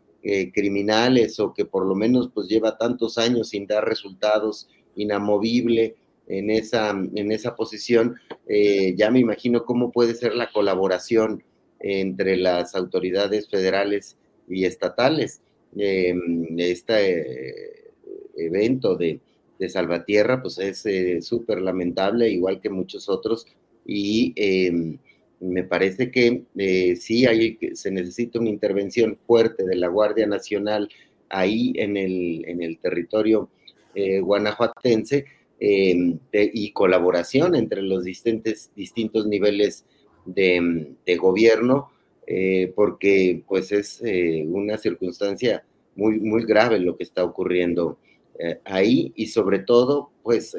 criminales o que por lo menos pues lleva tantos años sin dar resultados inamovible en esa, en esa posición, ya me imagino cómo puede ser la colaboración entre las autoridades federales y estatales. Em, este evento de, Salvatierra, pues es eh, súper lamentable, igual que muchos otros, y em, me parece que eh, sí hay, se necesita una intervención fuerte de la Guardia Nacional ahí en el, en el territorio guanajuatense em, y colaboración entre los distintos, distintos niveles de, de gobierno eh, porque pues es eh, una circunstancia muy, muy grave lo que está ocurriendo eh, ahí y sobre todo pues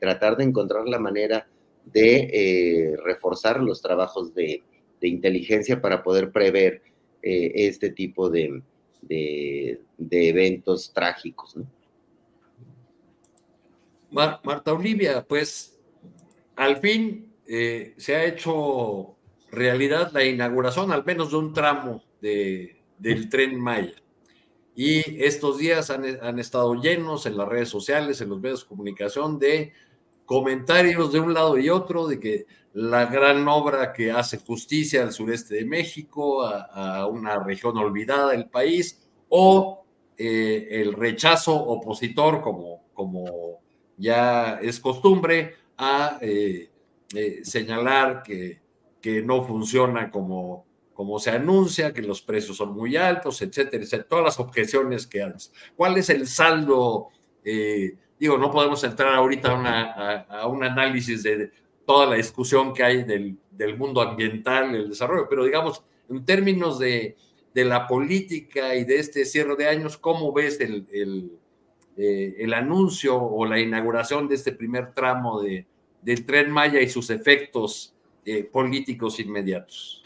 tratar de encontrar la manera de reforzar los trabajos de, inteligencia para poder prever este tipo de, de, eventos trágicos. Marta Olivia, pues al fin se ha hecho realidad la inauguración al menos de un tramo de, del tren Maya. Y estos días han, estado llenos en las redes sociales, en los medios de comunicación, de comentarios de un lado y otro, de que la gran obra que hace justicia al sureste de México, a, una región olvidada del país, o eh, el rechazo opositor, como, como ya es costumbre, a eh, eh, señalar que, que, no funciona como, como se anuncia, que los precios son muy altos, etcétera, etcétera, todas las objeciones que haces. ¿Cuál es el saldo? digo, no podemos entrar ahorita a, un análisis de toda la discusión que hay del, del mundo ambiental, el desarrollo, pero digamos, en términos de, de la política y de este cierre de años, ¿cómo ves el, el, eh, anuncio o la inauguración de este primer tramo de, del tren Maya y sus efectos eh, políticos inmediatos?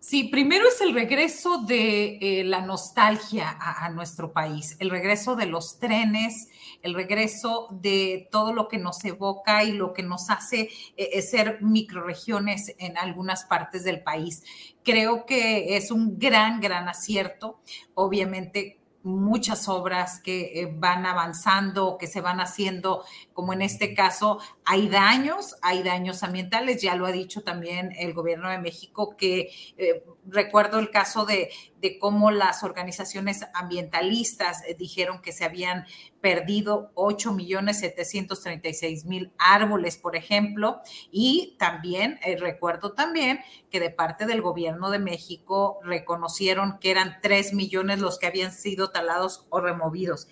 Sí, primero es el regreso de eh, la nostalgia a, nuestro país, el regreso de los trenes, el regreso de todo lo que nos evoca y lo que nos hace eh, ser microregiones en algunas partes del país. Creo que es un gran, gran acierto. Obviamente muchas obras que eh, van avanzando, que se van haciendo, como en este caso, hay daños, hay daños ambientales, ya lo ha dicho también el gobierno de México, que eh, recuerdo el caso de, de, cómo las organizaciones ambientalistas eh, dijeron que se habían perdido 8 millones 736 mil árboles, por ejemplo, y también recuerdo también que de parte del gobierno de México reconocieron que eran 3 millones los que habían sido talados o removidos.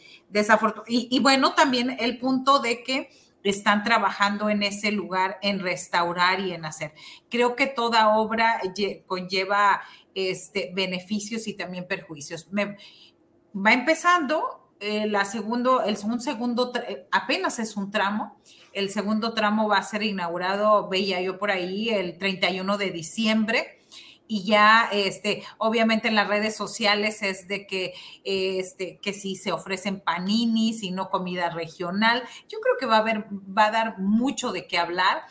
Y, y bueno, también el punto de que están trabajando en ese lugar en restaurar y en hacer. Creo que toda obra conlleva este, beneficios y también perjuicios. Me, va empezando eh, la segundo, el un segundo, apenas es un tramo. El segundo tramo va a ser inaugurado, veía yo por ahí, el 31 de diciembre y ya, este, obviamente en las redes sociales es de que, este, que si se ofrecen paninis y no comida regional. Yo creo que va a haber, va a dar mucho de qué hablar.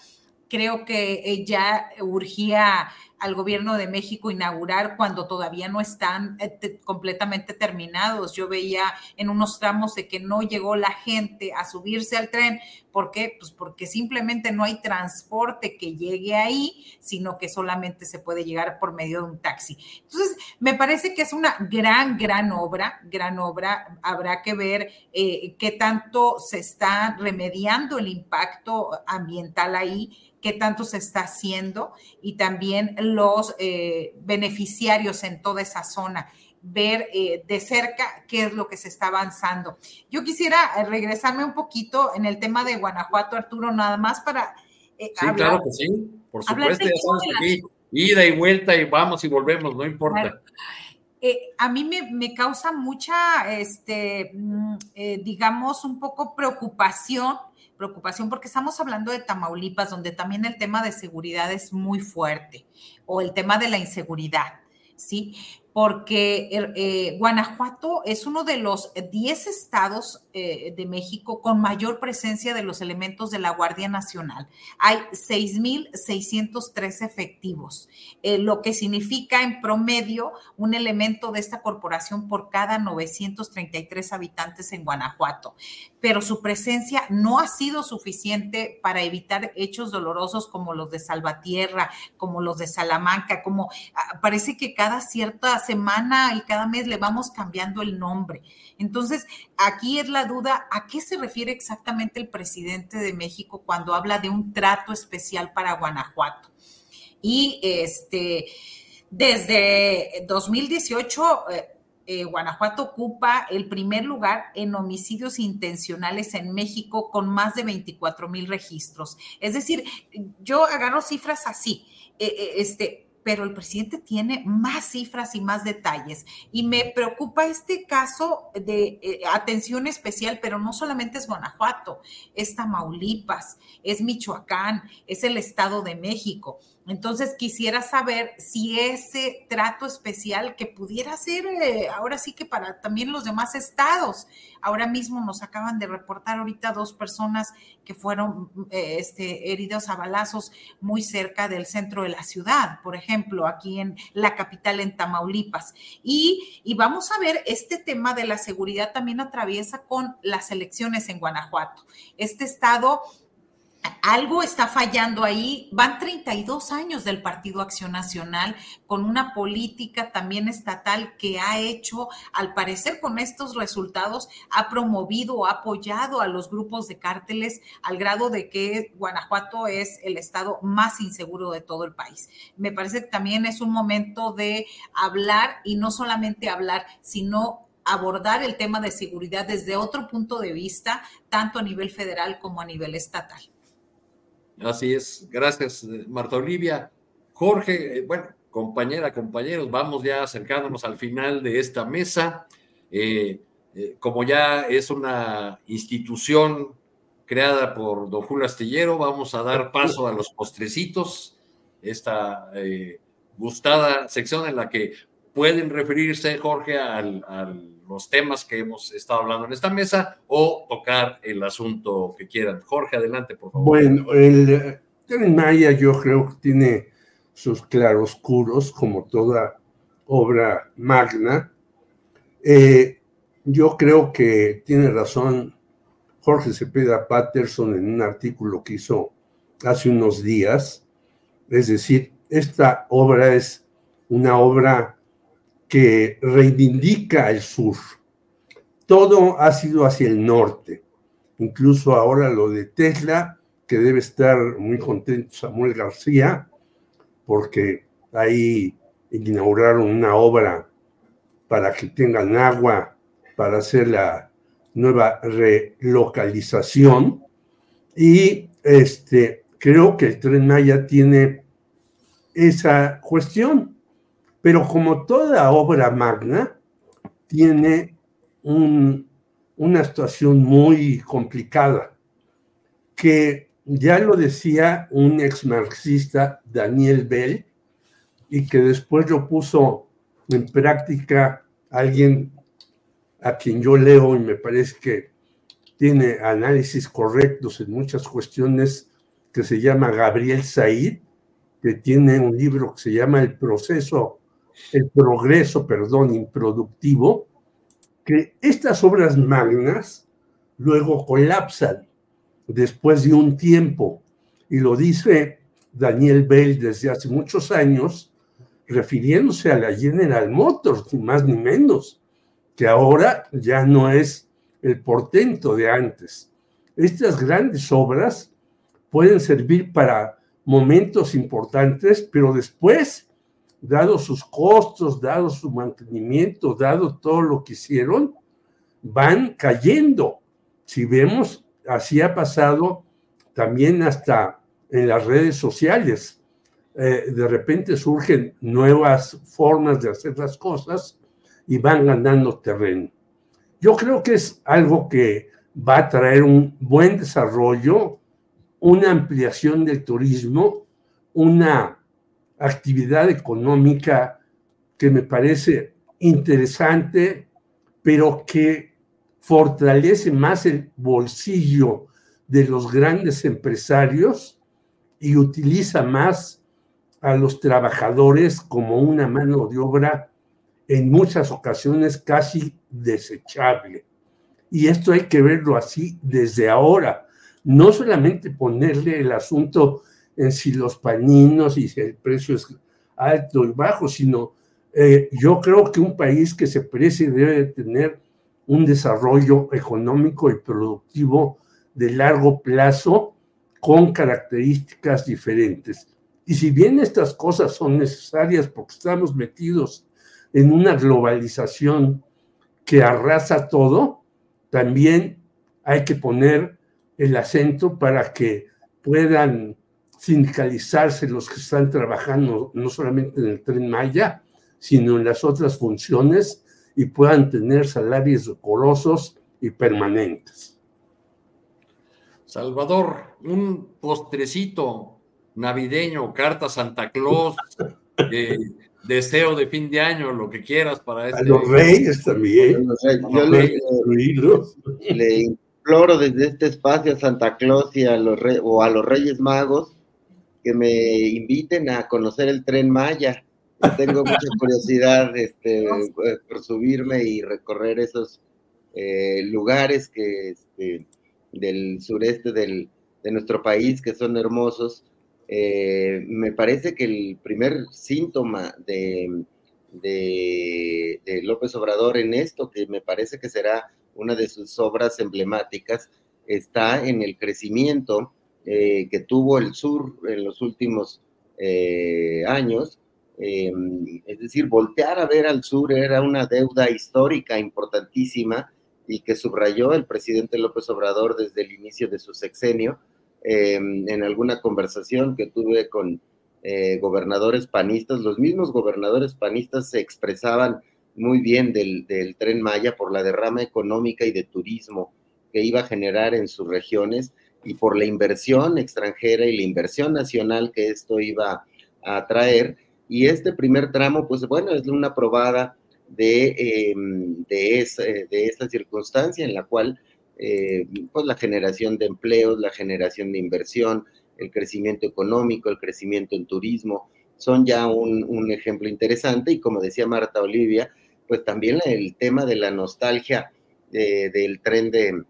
Creo que eh, ya urgía al gobierno de México inaugurar cuando todavía no están eh, completamente terminados. Yo veía en unos tramos de que no llegó la gente a subirse al tren. ¿Por qué? Pues porque simplemente no hay transporte que llegue ahí, sino que solamente se puede llegar por medio de un taxi. Entonces, me parece que es una gran, gran obra, gran obra. Habrá que ver eh, qué tanto se está remediando el impacto ambiental ahí qué tanto se está haciendo y también los eh, beneficiarios en toda esa zona ver eh, de cerca qué es lo que se está avanzando. Yo quisiera eh, regresarme un poquito en el tema de Guanajuato, Arturo, nada más para... sí, claro que sí, por supuesto, ya estamos aquí, ida y vuelta y vamos y volvemos, no importa. a mí me, me, causa mucha, este, mm, digamos, un poco preocupación preocupación porque estamos hablando de Tamaulipas, donde también el tema de seguridad es muy fuerte, o el tema de la inseguridad, ¿sí? Porque er, eh, Guanajuato es uno de los 10 estados eh, de México con mayor presencia de los elementos de la Guardia Nacional. Hay 6.603 efectivos, eh, lo que significa en promedio un elemento de esta corporación por cada 933 habitantes en Guanajuato. Pero su presencia no ha sido suficiente para evitar hechos dolorosos como los de Salvatierra, como los de Salamanca, como ah, parece que cada cierta semana y cada mes le vamos cambiando el nombre. Entonces, aquí es la duda, ¿a qué se refiere exactamente el presidente de México cuando habla de un trato especial para Guanajuato? Y este, desde 2018... Eh, eh, Guanajuato ocupa el primer lugar en homicidios intencionales en México con más de 24 mil registros. Es decir, yo agarro cifras así. Eh, este, pero el presidente tiene más cifras y más detalles. Y me preocupa este caso de eh, atención especial, pero no solamente es Guanajuato, es Tamaulipas, es Michoacán, es el Estado de México. Entonces quisiera saber si ese trato especial que pudiera ser eh, ahora sí que para también los demás estados. Ahora mismo nos acaban de reportar ahorita dos personas que fueron eh, este, heridos a balazos muy cerca del centro de la ciudad, por ejemplo, aquí en la capital, en Tamaulipas. Y, y vamos a ver, este tema de la seguridad también atraviesa con las elecciones en Guanajuato. Este estado algo está fallando ahí. Van 32 años del Partido Acción Nacional con una política también estatal que ha hecho, al parecer con estos resultados, ha promovido, ha apoyado a los grupos de cárteles al grado de que Guanajuato es el estado más inseguro de todo el país. Me parece que también es un momento de hablar y no solamente hablar, sino abordar el tema de seguridad desde otro punto de vista, tanto a nivel federal como a nivel estatal. Así es, gracias Marta Olivia. Jorge, eh, bueno, compañera, compañeros, vamos ya acercándonos al final de esta mesa. Eh, eh, como ya es una institución creada por don Julio Astillero, vamos a dar paso a los postrecitos, esta gustada sección en la que pueden referirse, Jorge, a los temas que hemos estado hablando en esta mesa o tocar el asunto que quieran. Jorge, adelante, por favor. Bueno, el Tren Maya yo creo que tiene sus claroscuros, como toda obra magna. Eh, yo creo que tiene razón Jorge Cepeda Patterson en un artículo que hizo hace unos días. Es decir, esta obra es una obra que reivindica el sur. Todo ha sido hacia el norte. Incluso ahora lo de Tesla, que debe estar muy contento Samuel García, porque ahí inauguraron una obra para que tengan agua para hacer la nueva relocalización. Y este, creo que el tren Maya tiene esa cuestión pero como toda obra magna, tiene una situación muy complicada, que ya lo decía un ex marxista, Daniel Bell, y que después lo puso en práctica alguien a quien yo leo y me parece que tiene análisis correctos en muchas cuestiones, que se llama Gabriel Said, que tiene un libro que se llama El proceso el progreso, perdón, improductivo, que estas obras magnas luego colapsan después de un tiempo. Y lo dice Daniel Bell desde hace muchos años, refiriéndose a la General Motors, ni más ni menos, que ahora ya no es el portento de antes. Estas grandes obras pueden servir para momentos importantes, pero después dado sus costos, dado su mantenimiento, dado todo lo que hicieron, van cayendo. Si vemos, así ha pasado también hasta en las redes sociales. Eh, de repente surgen nuevas formas de hacer las cosas y van ganando terreno. Yo creo que es algo que va a traer un buen desarrollo, una ampliación del turismo, una actividad económica que me parece interesante, pero que fortalece más el bolsillo de los grandes empresarios y utiliza más a los trabajadores como una mano de obra en muchas ocasiones casi desechable. Y esto hay que verlo así desde ahora, no solamente ponerle el asunto en si los paninos y si el precio es alto y bajo, sino eh, yo creo que un país que se precie debe tener un desarrollo económico y productivo de largo plazo con características diferentes. Y si bien estas cosas son necesarias porque estamos metidos en una globalización que arrasa todo, también hay que poner el acento para que puedan sindicalizarse los que están trabajando no solamente en el tren Maya, sino en las otras funciones y puedan tener salarios decorosos y permanentes. Salvador, un postrecito navideño, carta Santa Claus, eh, deseo de fin de año, lo que quieras para este. A los reyes también. yo le, imploro desde este espacio a Santa Claus y a los o a los Reyes Magos que me inviten a conocer el tren Maya. Tengo mucha curiosidad este, eh, por subirme y recorrer esos eh, lugares que este, del sureste del, de nuestro país que son hermosos. Eh, me parece que el primer síntoma de, de, López Obrador en esto, que me parece que será una de sus obras emblemáticas, está en el crecimiento eh, que tuvo el sur en los últimos eh, años. es decir, voltear a ver al sur era una deuda histórica importantísima y que subrayó el presidente López Obrador desde el inicio de su sexenio en alguna conversación que tuve con eh, gobernadores panistas, los mismos gobernadores panistas se expresaban muy bien del, tren Maya por la derrama económica y de turismo que iba a generar en sus regiones y por la inversión extranjera y la inversión nacional que esto iba a traer. Y este primer tramo, pues bueno, es una probada de, em, de, de esa circunstancia en la cual eh, pues la generación de empleos, la generación de inversión, el crecimiento económico, el crecimiento en turismo, son ya un, ejemplo interesante y como decía Marta Olivia, pues también el tema de la nostalgia del tren de,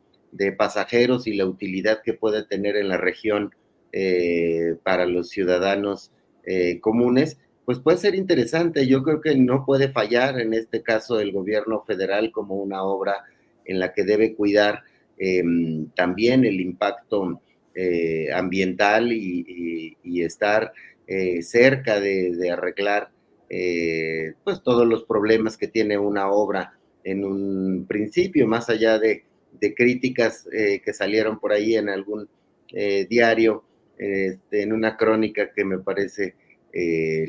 pasajeros y la utilidad que puede tener en la región eh, para los ciudadanos eh, comunes, pues puede ser interesante. Yo creo que no puede fallar en este caso el gobierno federal como una obra en la que debe cuidar Em, también el impacto eh, ambiental y, estar cerca de, arreglar eh, pues todos los problemas que tiene una obra en un principio, más allá de, críticas que salieron por ahí en algún diario, este, en una crónica que me parece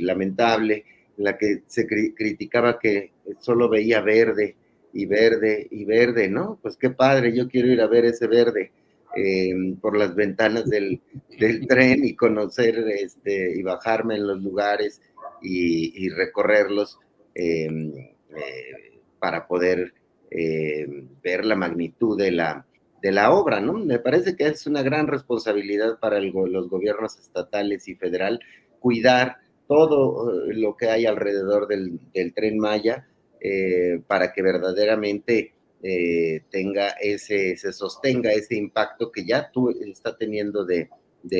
lamentable, en la que se criticaba que solo veía verde y verde y verde, ¿no? Pues qué padre, yo quiero ir a ver ese verde eh, por las ventanas del, tren y conocer este, y bajarme en los lugares y, recorrerlos em, eh, para poder em, ver la magnitud de la, de la obra, ¿no? Me parece que es una gran responsabilidad para los gobiernos estatales y federal cuidar todo eh, lo que hay alrededor del, tren Maya, eh, para que verdaderamente eh, tenga ese, se sostenga ese impacto que ya tú está teniendo de,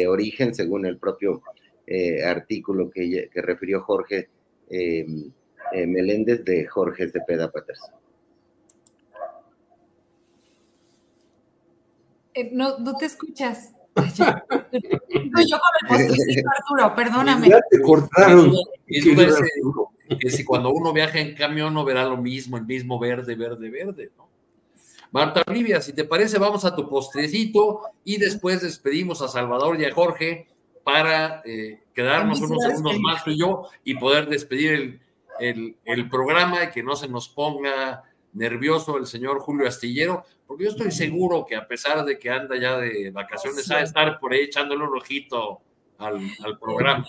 origen, según el propio eh, artículo que, refirió Jorge Meléndez de Jorge Cepeda Patterson. No, no te escuchas. yo, con el Arturo, perdóname. Ya te cortaron que si cuando uno viaja en camión no verá lo mismo, el mismo verde, verde, verde, ¿no? Marta Olivia, si te parece, vamos a tu postrecito y después despedimos a Salvador y a Jorge para eh, quedarnos unos segundos más tú y yo y poder despedir el, el, programa y que no se nos ponga nervioso el señor Julio Astillero, porque yo estoy seguro que a pesar de que anda ya de vacaciones, va a estar por ahí echándole un ojito al, programa.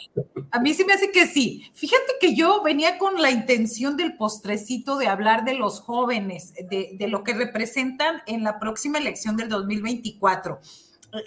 A mí sí me hace que sí. Fíjate que yo venía con la intención del postrecito de hablar de los jóvenes, de, de lo que representan en la próxima elección del 2024.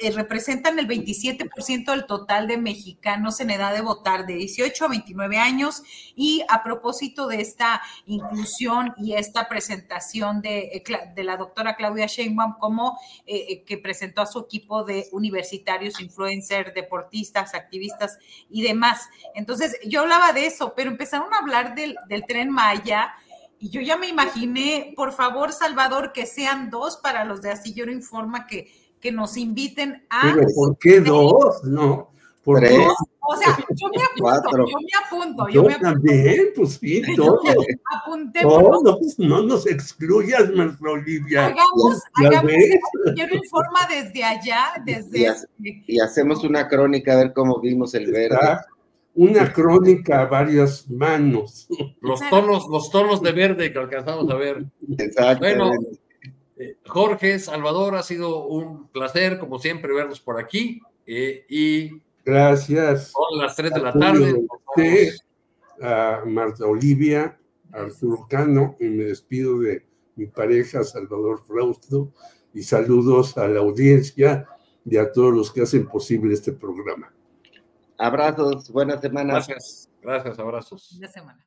Eh, representan el 27% del total de mexicanos en edad de votar de 18 a 29 años y a propósito de esta inclusión y esta presentación de, eh, de la doctora Claudia Sheinbaum como eh, que presentó a su equipo de universitarios, influencers, deportistas, activistas y demás. Entonces, yo hablaba de eso, pero empezaron a hablar del, tren Maya. Y yo ya me imaginé, por favor, Salvador, que sean dos para los de Astillero Informa que que nos inviten a... Pero ¿por qué dos? No. ¿Por Tres. O sea, yo me apunto, yo me apunto. Yo, me apunto. también, pues sí, todo. Apunté. Todo, pues no nos excluyas, nuestra Olivia. Hagamos, hagamos yo me informa desde allá, desde... Y, y, hacemos una crónica a ver cómo vimos el verde. Una crónica a varias manos. Los tonos, los tonos de verde que alcanzamos a ver. Exacto. Bueno, Jorge, Salvador, ha sido un placer, como siempre, verlos por aquí. Eh, y gracias. Son las 3 de la tarde. A Marta Olivia, a Arturo Cano, y me despido de mi pareja Salvador Frausto, y saludos a la audiencia y a todos los que hacen posible este programa. Abrazos, buena semana. Gracias, gracias, abrazos. Buena semana.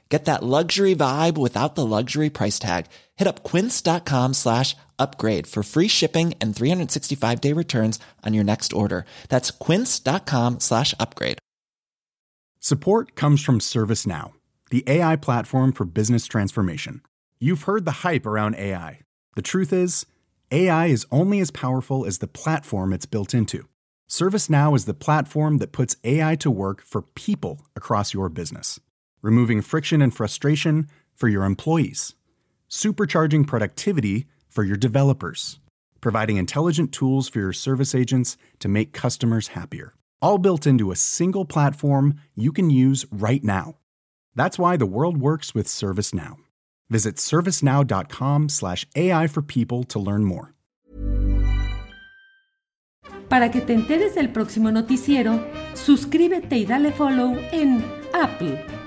Get that luxury vibe without the luxury price tag. Hit up quince.com slash upgrade for free shipping and 365 day returns on your next order. That's quince.com slash upgrade. Support comes from ServiceNow, the AI platform for business transformation. You've heard the hype around AI. The truth is, AI is only as powerful as the platform it's built into. ServiceNow is the platform that puts AI to work for people across your business, removing friction and frustration for your employees, supercharging productivity for your developers, providing intelligent tools for your service agents to make customers happier. All built into a single platform you can use right now. That's why the world works with ServiceNow. Visit servicenow.com/ai for people to learn more. Para que te enteres del próximo noticiero, suscríbete y dale follow en Apple,